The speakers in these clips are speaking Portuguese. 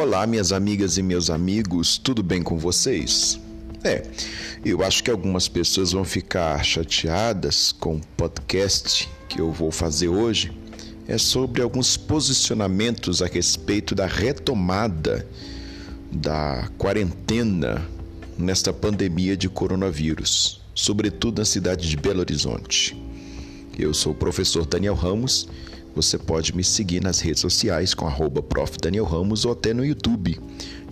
Olá, minhas amigas e meus amigos, tudo bem com vocês? É, eu acho que algumas pessoas vão ficar chateadas com o podcast que eu vou fazer hoje. É sobre alguns posicionamentos a respeito da retomada da quarentena nesta pandemia de coronavírus, sobretudo na cidade de Belo Horizonte. Eu sou o professor Daniel Ramos você pode me seguir nas redes sociais com arroba Prof. Daniel Ramos ou até no YouTube,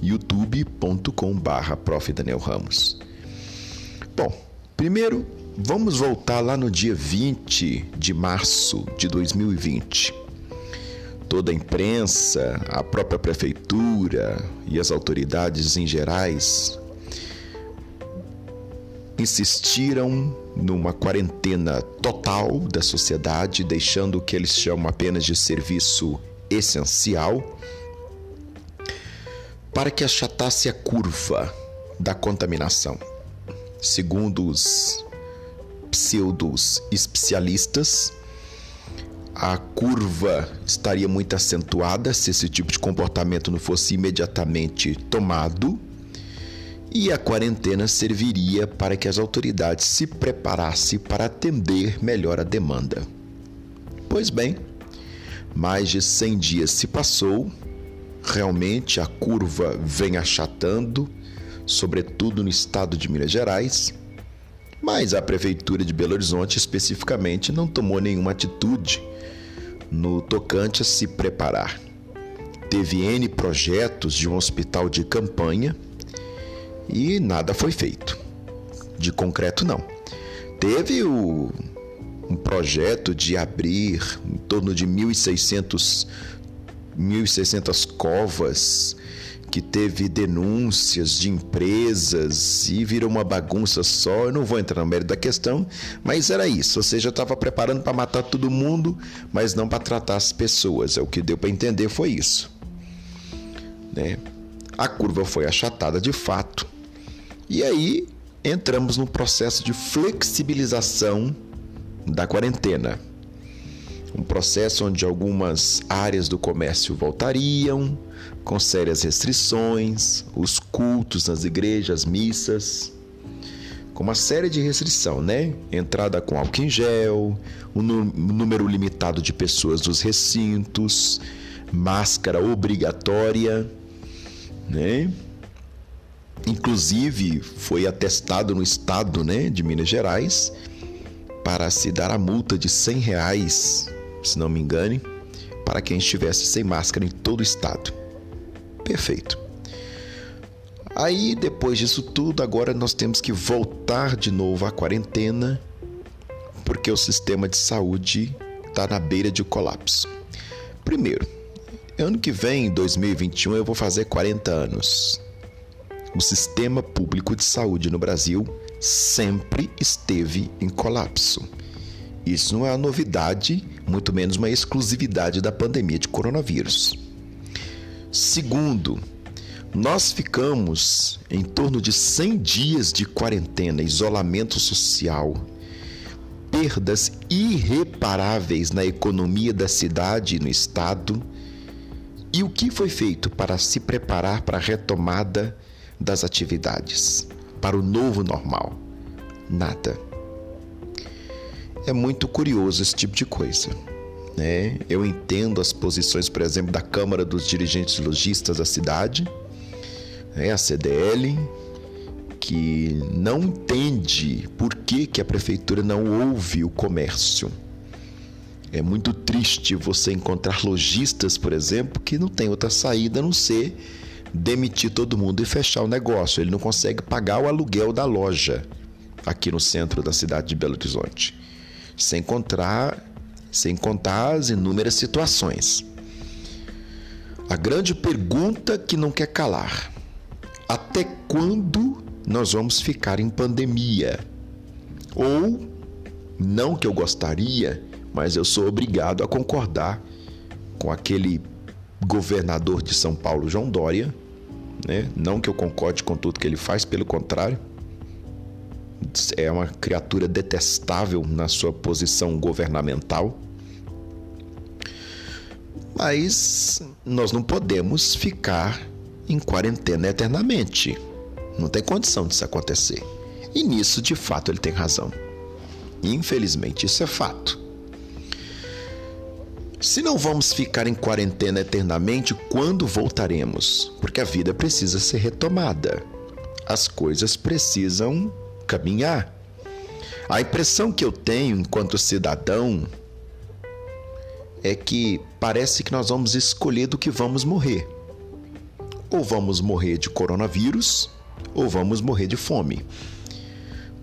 youtube.com Prof. Daniel Ramos. Bom, primeiro vamos voltar lá no dia 20 de março de 2020. Toda a imprensa, a própria prefeitura e as autoridades em gerais insistiram numa quarentena total da sociedade, deixando o que eles chamam apenas de serviço essencial, para que achatasse a curva da contaminação. Segundo os pseudos especialistas, a curva estaria muito acentuada se esse tipo de comportamento não fosse imediatamente tomado e a quarentena serviria para que as autoridades se preparassem para atender melhor a demanda. Pois bem, mais de 100 dias se passou, realmente a curva vem achatando, sobretudo no estado de Minas Gerais, mas a prefeitura de Belo Horizonte especificamente não tomou nenhuma atitude no tocante a se preparar. Teve N projetos de um hospital de campanha e nada foi feito. De concreto, não. Teve o, um projeto de abrir em torno de 1.600, 1.600 covas que teve denúncias de empresas e virou uma bagunça só. Eu não vou entrar no mérito da questão, mas era isso. Ou seja, estava preparando para matar todo mundo, mas não para tratar as pessoas. É o que deu para entender foi isso. Né? A curva foi achatada de fato e aí entramos no processo de flexibilização da quarentena. Um processo onde algumas áreas do comércio voltariam, com sérias restrições, os cultos nas igrejas, missas, com uma série de restrição, né? Entrada com álcool em gel, um número limitado de pessoas nos recintos, máscara obrigatória, né? Inclusive, foi atestado no estado né, de Minas Gerais para se dar a multa de 100 reais, se não me engane, para quem estivesse sem máscara em todo o estado. Perfeito. Aí, depois disso tudo, agora nós temos que voltar de novo à quarentena, porque o sistema de saúde está na beira de colapso. Primeiro, ano que vem, 2021, eu vou fazer 40 anos o sistema público de saúde no Brasil sempre esteve em colapso. Isso não é uma novidade, muito menos uma exclusividade da pandemia de coronavírus. Segundo, nós ficamos em torno de 100 dias de quarentena, isolamento social, perdas irreparáveis na economia da cidade e no estado. E o que foi feito para se preparar para a retomada das atividades para o novo normal? Nada. É muito curioso esse tipo de coisa. Né? Eu entendo as posições, por exemplo, da Câmara dos Dirigentes Logistas da cidade, né? a CDL, que não entende por que, que a prefeitura não ouve o comércio. É muito triste você encontrar lojistas, por exemplo, que não tem outra saída a não ser demitir todo mundo e fechar o negócio. Ele não consegue pagar o aluguel da loja aqui no centro da cidade de Belo Horizonte. Sem contar, sem contar as inúmeras situações. A grande pergunta que não quer calar: até quando nós vamos ficar em pandemia? Ou, não que eu gostaria, mas eu sou obrigado a concordar com aquele governador de São Paulo, João Dória, né? Não que eu concorde com tudo que ele faz, pelo contrário, é uma criatura detestável na sua posição governamental. Mas nós não podemos ficar em quarentena eternamente. Não tem condição disso acontecer. E nisso, de fato, ele tem razão. Infelizmente, isso é fato. Se não vamos ficar em quarentena eternamente, quando voltaremos? Porque a vida precisa ser retomada. As coisas precisam caminhar. A impressão que eu tenho enquanto cidadão é que parece que nós vamos escolher do que vamos morrer. Ou vamos morrer de coronavírus, ou vamos morrer de fome.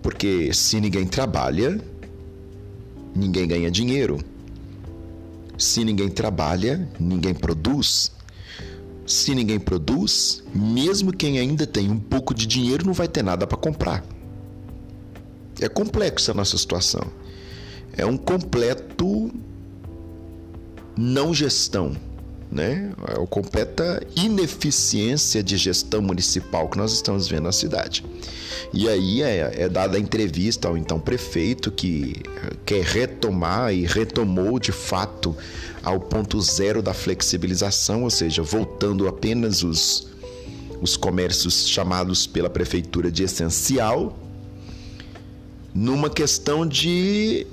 Porque se ninguém trabalha, ninguém ganha dinheiro. Se ninguém trabalha, ninguém produz. Se ninguém produz, mesmo quem ainda tem um pouco de dinheiro não vai ter nada para comprar. É complexa a nossa situação. É um completo não gestão né? É a completa ineficiência de gestão municipal que nós estamos vendo na cidade. E aí é, é dada a entrevista ao então prefeito que quer retomar e retomou de fato ao ponto zero da flexibilização, ou seja, voltando apenas os, os comércios chamados pela prefeitura de essencial, numa questão de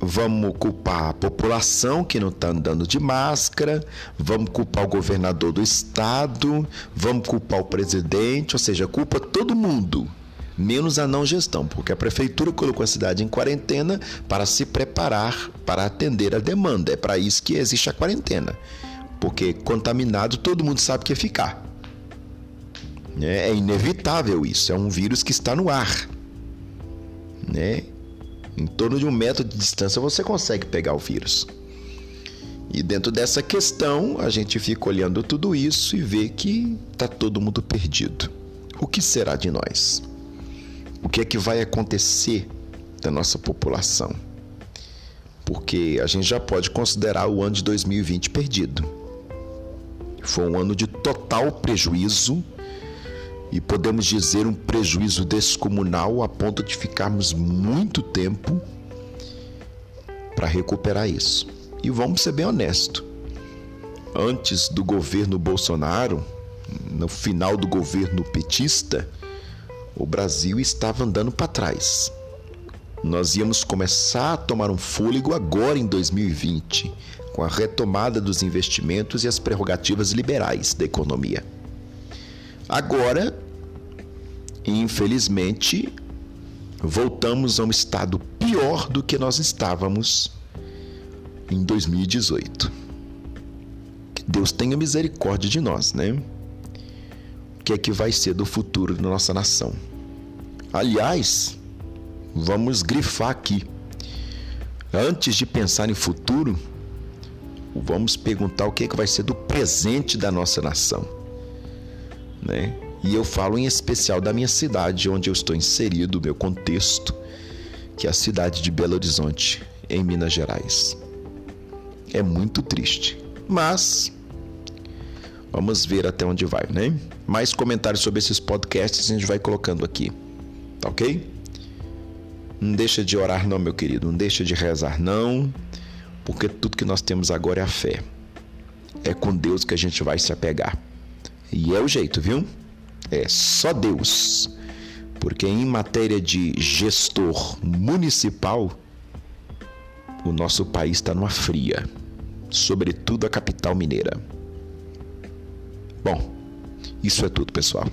vamos culpar a população que não está andando de máscara, vamos culpar o governador do estado, vamos culpar o presidente, ou seja, culpa todo mundo, menos a não gestão, porque a prefeitura colocou a cidade em quarentena para se preparar para atender a demanda. É para isso que existe a quarentena, porque contaminado todo mundo sabe que é ficar. É inevitável isso, é um vírus que está no ar. Né? Em torno de um metro de distância você consegue pegar o vírus. E dentro dessa questão, a gente fica olhando tudo isso e vê que está todo mundo perdido. O que será de nós? O que é que vai acontecer da nossa população? Porque a gente já pode considerar o ano de 2020 perdido. Foi um ano de total prejuízo e podemos dizer um prejuízo descomunal a ponto de ficarmos muito tempo para recuperar isso. E vamos ser bem honestos. Antes do governo Bolsonaro, no final do governo petista, o Brasil estava andando para trás. Nós íamos começar a tomar um fôlego agora em 2020, com a retomada dos investimentos e as prerrogativas liberais da economia. Agora, infelizmente, voltamos a um estado pior do que nós estávamos em 2018. Que Deus tenha misericórdia de nós, né? O que é que vai ser do futuro da nossa nação? Aliás, vamos grifar aqui. Antes de pensar em futuro, vamos perguntar o que é que vai ser do presente da nossa nação né? E eu falo em especial da minha cidade, onde eu estou inserido, meu contexto, que é a cidade de Belo Horizonte, em Minas Gerais. É muito triste, mas vamos ver até onde vai, né? Mais comentários sobre esses podcasts a gente vai colocando aqui, tá ok? Não deixa de orar não, meu querido, não deixa de rezar não, porque tudo que nós temos agora é a fé. É com Deus que a gente vai se apegar. E é o jeito, viu? É só Deus. Porque em matéria de gestor municipal, o nosso país está numa fria, sobretudo a capital mineira. Bom, isso é tudo, pessoal.